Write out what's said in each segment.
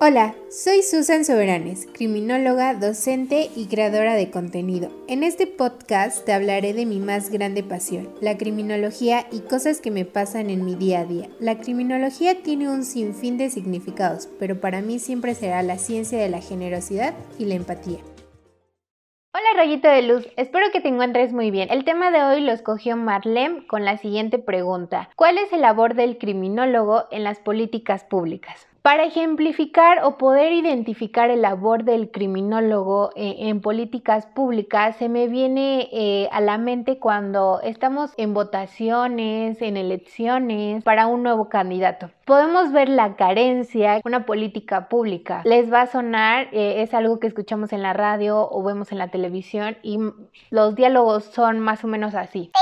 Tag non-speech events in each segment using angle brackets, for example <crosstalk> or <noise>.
Hola, soy Susan Soberanes, criminóloga, docente y creadora de contenido. En este podcast te hablaré de mi más grande pasión, la criminología y cosas que me pasan en mi día a día. La criminología tiene un sinfín de significados, pero para mí siempre será la ciencia de la generosidad y la empatía. Hola rayito de luz, espero que te encuentres muy bien. El tema de hoy lo escogió Marlene con la siguiente pregunta. ¿Cuál es el labor del criminólogo en las políticas públicas? Para ejemplificar o poder identificar el labor del criminólogo eh, en políticas públicas, se me viene eh, a la mente cuando estamos en votaciones, en elecciones para un nuevo candidato. Podemos ver la carencia, una política pública. Les va a sonar, eh, es algo que escuchamos en la radio o vemos en la televisión y los diálogos son más o menos así.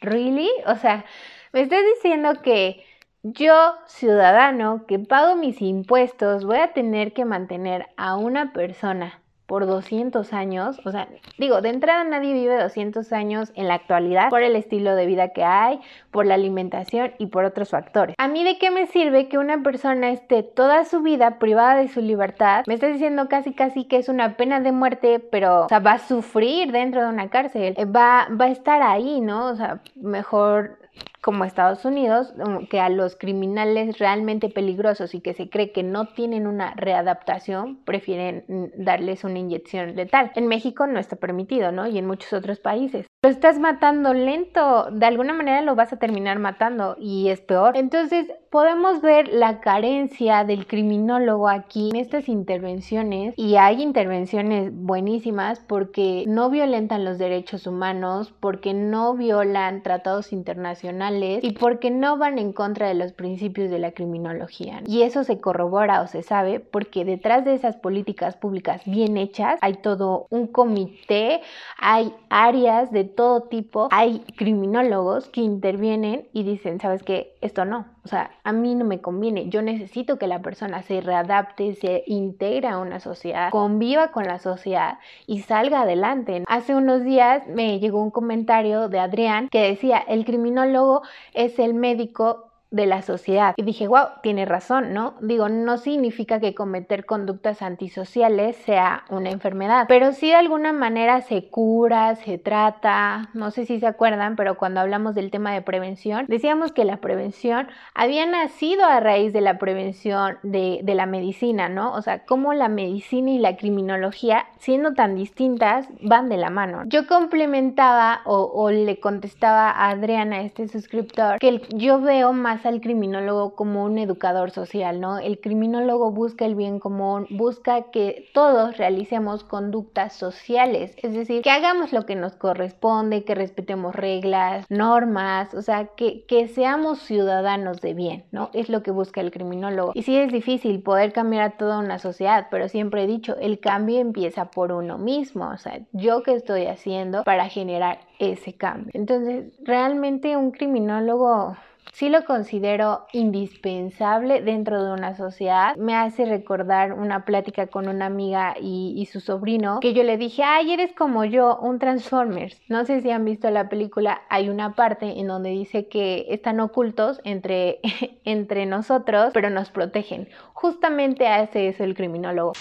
¿Really? O sea, me estás diciendo que yo, ciudadano, que pago mis impuestos, voy a tener que mantener a una persona por 200 años, o sea, digo, de entrada nadie vive 200 años en la actualidad por el estilo de vida que hay, por la alimentación y por otros factores. A mí de qué me sirve que una persona esté toda su vida privada de su libertad? Me estás diciendo casi casi que es una pena de muerte, pero o sea, va a sufrir dentro de una cárcel, va, va a estar ahí, ¿no? O sea, mejor como Estados Unidos, um, que a los criminales realmente peligrosos y que se cree que no tienen una readaptación, prefieren mm, darles una inyección letal. En México no está permitido, ¿no? Y en muchos otros países. Lo estás matando lento, de alguna manera lo vas a terminar matando y es peor. Entonces, podemos ver la carencia del criminólogo aquí en estas intervenciones y hay intervenciones buenísimas porque no violentan los derechos humanos, porque no violan tratados internacionales y porque no van en contra de los principios de la criminología. Y eso se corrobora o se sabe porque detrás de esas políticas públicas bien hechas hay todo un comité, hay áreas de todo tipo. Hay criminólogos que intervienen y dicen, ¿sabes qué? Esto no. O sea, a mí no me conviene. Yo necesito que la persona se readapte, se integre a una sociedad, conviva con la sociedad y salga adelante. Hace unos días me llegó un comentario de Adrián que decía, el criminólogo es el médico de la sociedad. Y dije, wow, tiene razón, ¿no? Digo, no significa que cometer conductas antisociales sea una enfermedad, pero sí de alguna manera se cura, se trata, no sé si se acuerdan, pero cuando hablamos del tema de prevención, decíamos que la prevención había nacido a raíz de la prevención de, de la medicina, ¿no? O sea, cómo la medicina y la criminología, siendo tan distintas, van de la mano. Yo complementaba o, o le contestaba a Adriana, este suscriptor, que yo veo más al criminólogo como un educador social, ¿no? El criminólogo busca el bien común, busca que todos realicemos conductas sociales, es decir, que hagamos lo que nos corresponde, que respetemos reglas, normas, o sea, que, que seamos ciudadanos de bien, ¿no? Es lo que busca el criminólogo. Y sí es difícil poder cambiar a toda una sociedad, pero siempre he dicho, el cambio empieza por uno mismo, o sea, yo qué estoy haciendo para generar ese cambio. Entonces, realmente un criminólogo sí lo considero indispensable dentro de una sociedad. Me hace recordar una plática con una amiga y, su sobrino que yo le dije, ay, eres como yo, un Transformers. No sé si han visto la película, hay una parte en donde dice que están ocultos entre, <laughs> entre nosotros, pero nos protegen. Justamente hace eso el criminólogo.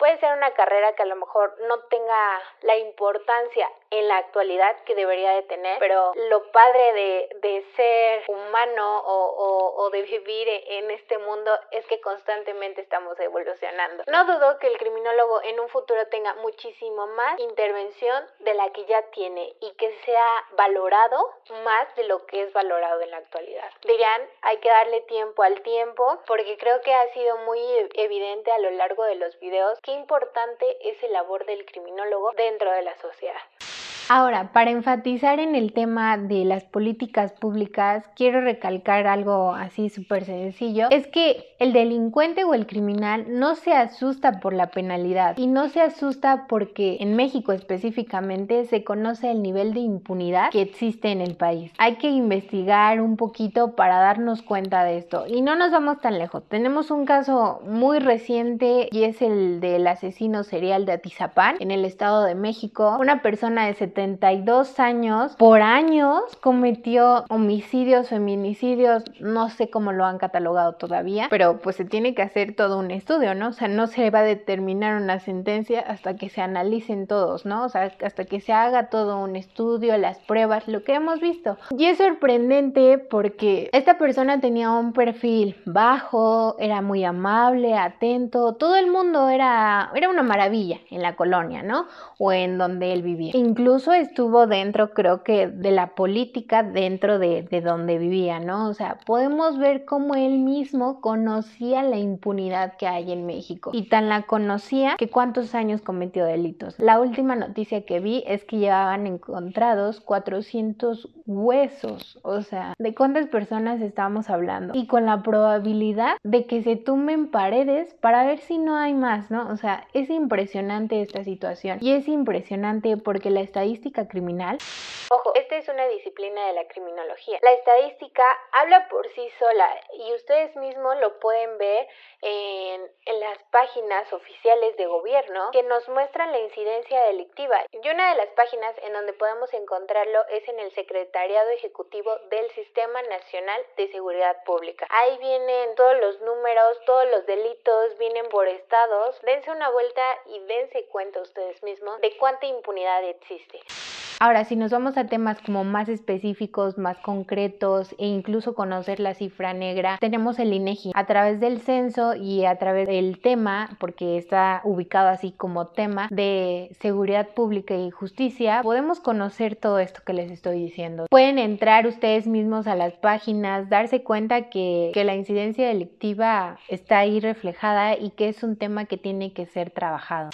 Puede ser una carrera que a lo mejor no tenga la importancia en la actualidad que debería de tener, pero lo padre de, de ser humano o, o, de vivir en este mundo es que constantemente estamos evolucionando. No dudo que el criminólogo en un futuro tenga muchísimo más intervención de la que ya tiene y que sea valorado más de lo que es valorado en la actualidad. Dirán, hay que darle tiempo al tiempo porque creo que ha sido muy evidente a lo largo de los videos qué importante es el labor del criminólogo dentro de la sociedad. Ahora, para enfatizar en el tema de las políticas públicas, quiero recalcar algo así súper sencillo. Es que el delincuente o el criminal no se asusta por la penalidad y no se asusta porque en México específicamente se conoce el nivel de impunidad que existe en el país. Hay que investigar un poquito para darnos cuenta de esto y no nos vamos tan lejos. Tenemos un caso muy reciente y es el del asesino serial de Atizapán en el Estado de México. Una persona de 72 años, por años cometió homicidios, feminicidios, no sé cómo lo han catalogado todavía, pero pues se tiene que hacer todo un estudio, ¿no? O sea, no se va a determinar una sentencia hasta que se analicen todos, ¿no? O sea, hasta que se haga todo un estudio, las pruebas, lo que hemos visto. Y es sorprendente porque esta persona tenía un perfil bajo, era muy amable, atento, todo el mundo era, era una maravilla en la colonia, ¿no? O en donde él vivía. Incluso estuvo dentro, creo que, de la política dentro de, de donde vivía, ¿no? O sea, podemos ver cómo él mismo conocía la impunidad que hay en México y tan la conocía que cuántos años cometió delitos. La última noticia que vi es que llevaban encontrados 400 huesos, o sea, ¿de cuántas personas estamos hablando? Y con la probabilidad de que se tumben paredes para ver si no hay más, ¿no? O sea, es impresionante esta situación y es impresionante porque la estadística criminal, ojo, esta es una disciplina de la criminología. La estadística habla por sí sola y ustedes mismos lo pueden ver en, en las páginas oficiales de gobierno que nos muestran la incidencia delictiva. Y una de las páginas en donde podemos encontrarlo es en el Ejecutivo del Sistema Nacional de Seguridad Pública. Ahí vienen todos los números, todos los delitos, vienen por estados. Dense una vuelta y dense cuenta ustedes mismos de cuánta impunidad existe. Ahora, si nos vamos a temas como más específicos, más concretos e incluso conocer la cifra negra, tenemos el INEGI. A través del censo y a través del tema, porque está ubicado así como tema de seguridad pública y justicia, podemos conocer todo esto que les estoy diciendo. Pueden entrar ustedes mismos a las páginas, darse cuenta que, la incidencia delictiva está ahí reflejada y que es un tema que tiene que ser trabajado.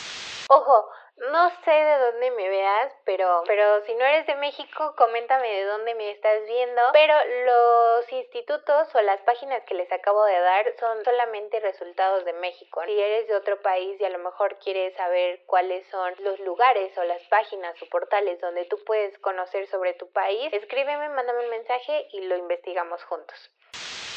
Ojo, no sé de dónde me veas, pero, pero si no eres de México, coméntame de dónde me estás viendo. Pero los institutos o las páginas que les acabo de dar son solamente resultados de México. Si eres de otro país y a lo mejor quieres saber cuáles son los lugares o las páginas o portales donde tú puedes conocer sobre tu país, escríbeme, mándame un mensaje y lo investigamos juntos.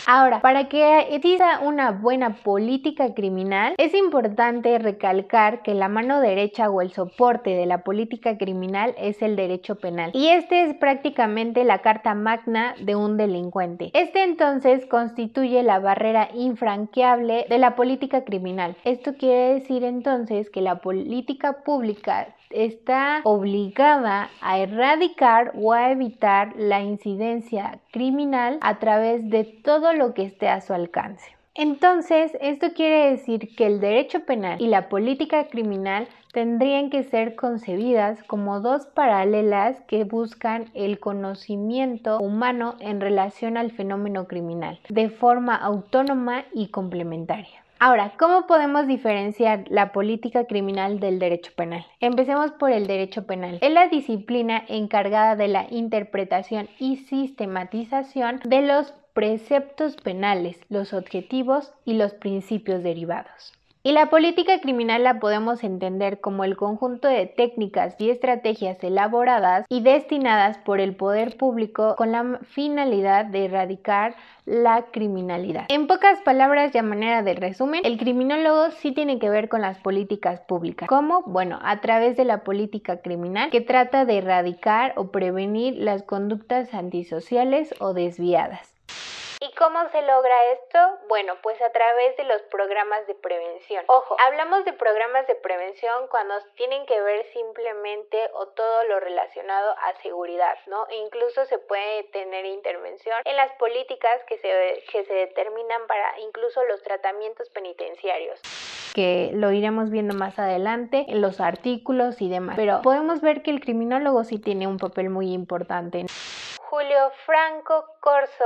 Ahora, para que exista una buena política criminal, es importante recalcar que la mano derecha o el soporte de la política criminal es el derecho penal. Y este es prácticamente la carta magna de un delincuente. Este entonces constituye la barrera infranqueable de la política criminal. Esto quiere decir entonces que la política pública está obligada a erradicar o a evitar la incidencia criminal a través de todo lo que esté a su alcance. Entonces, esto quiere decir que el derecho penal y la política criminal tendrían que ser concebidas como dos paralelas que buscan el conocimiento humano en relación al fenómeno criminal, de forma autónoma y complementaria. Ahora, ¿cómo podemos diferenciar la política criminal del derecho penal? Empecemos por el derecho penal. Es la disciplina encargada de la interpretación y sistematización de los preceptos penales, los objetivos y los principios derivados. Y la política criminal la podemos entender como el conjunto de técnicas y estrategias elaboradas y destinadas por el poder público con la finalidad de erradicar la criminalidad. En pocas palabras y a manera de resumen, el criminólogo sí tiene que ver con las políticas públicas. ¿Cómo? Bueno, a través de la política criminal que trata de erradicar o prevenir las conductas antisociales o desviadas. ¿Y cómo se logra esto? Bueno, pues a través de los programas de prevención. Ojo, hablamos de programas de prevención cuando tienen que ver simplemente o todo lo relacionado a seguridad, ¿no? E incluso se puede tener intervención en las políticas que se, que se determinan para incluso los tratamientos penitenciarios que lo iremos viendo más adelante en los artículos y demás. Pero podemos ver que el criminólogo sí tiene un papel muy importante. Julio Franco Corso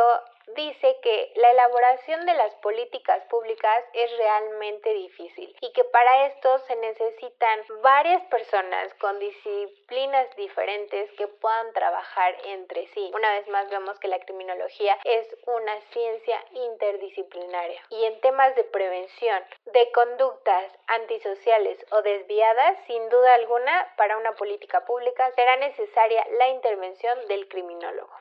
dice que la elaboración de las políticas públicas es realmente difícil y que para esto se necesitan varias personas con disciplinas diferentes que puedan trabajar entre sí. Una vez más vemos que la criminología es una ciencia interdisciplinaria y en temas de prevención de conductas antisociales o desviadas, sin duda alguna, para una política pública será necesaria la intervención del criminólogo.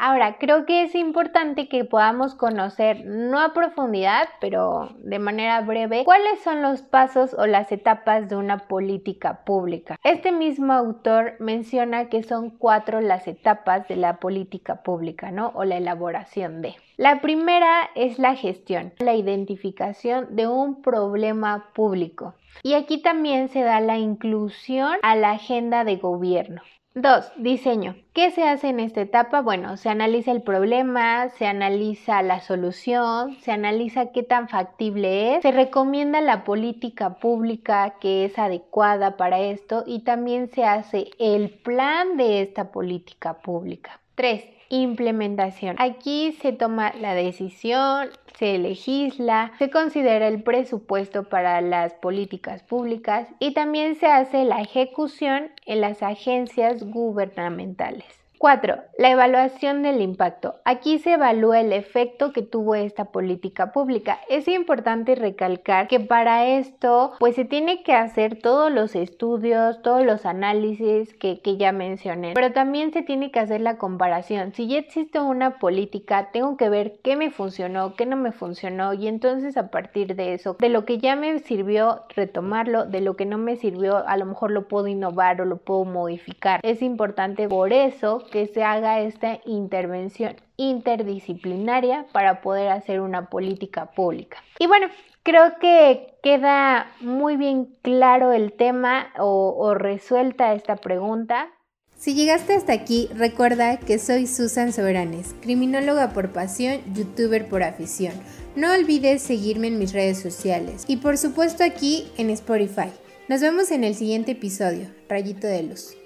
Ahora, creo que es importante que podamos conocer, no a profundidad, pero de manera breve, cuáles son los pasos o las etapas de una política pública. Este mismo autor menciona que son cuatro las etapas de la política pública, ¿no? O la elaboración de. La primera es la gestión, la identificación de un problema público. Y aquí también se da la inclusión a la agenda de gobierno. 2. Diseño. ¿Qué se hace en esta etapa? Bueno, se analiza el problema, se analiza la solución, se analiza qué tan factible es, se recomienda la política pública que es adecuada para esto y también se hace el plan de esta política pública. 3. Implementación. Aquí se toma la decisión, se legisla, se considera el presupuesto para las políticas públicas y también se hace la ejecución en las agencias gubernamentales. 4. La evaluación del impacto. Aquí se evalúa el efecto que tuvo esta política pública. Es importante recalcar que para esto pues se tiene que hacer todos los estudios, todos los análisis que, que ya mencioné, pero también se tiene que hacer la comparación. Si ya existe una política, tengo que ver qué me funcionó, qué no me funcionó y entonces a partir de eso, de lo que ya me sirvió, retomarlo, de lo que no me sirvió, a lo mejor lo puedo innovar o lo puedo modificar. Es importante por eso que se haga esta intervención interdisciplinaria para poder hacer una política pública. Y bueno, creo que queda muy bien claro el tema o, resuelta esta pregunta. Si llegaste hasta aquí, recuerda que soy Susan Soberanes, criminóloga por pasión, youtuber por afición. No olvides seguirme en mis redes sociales y por supuesto aquí en Spotify. Nos vemos en el siguiente episodio, Rayito de Luz.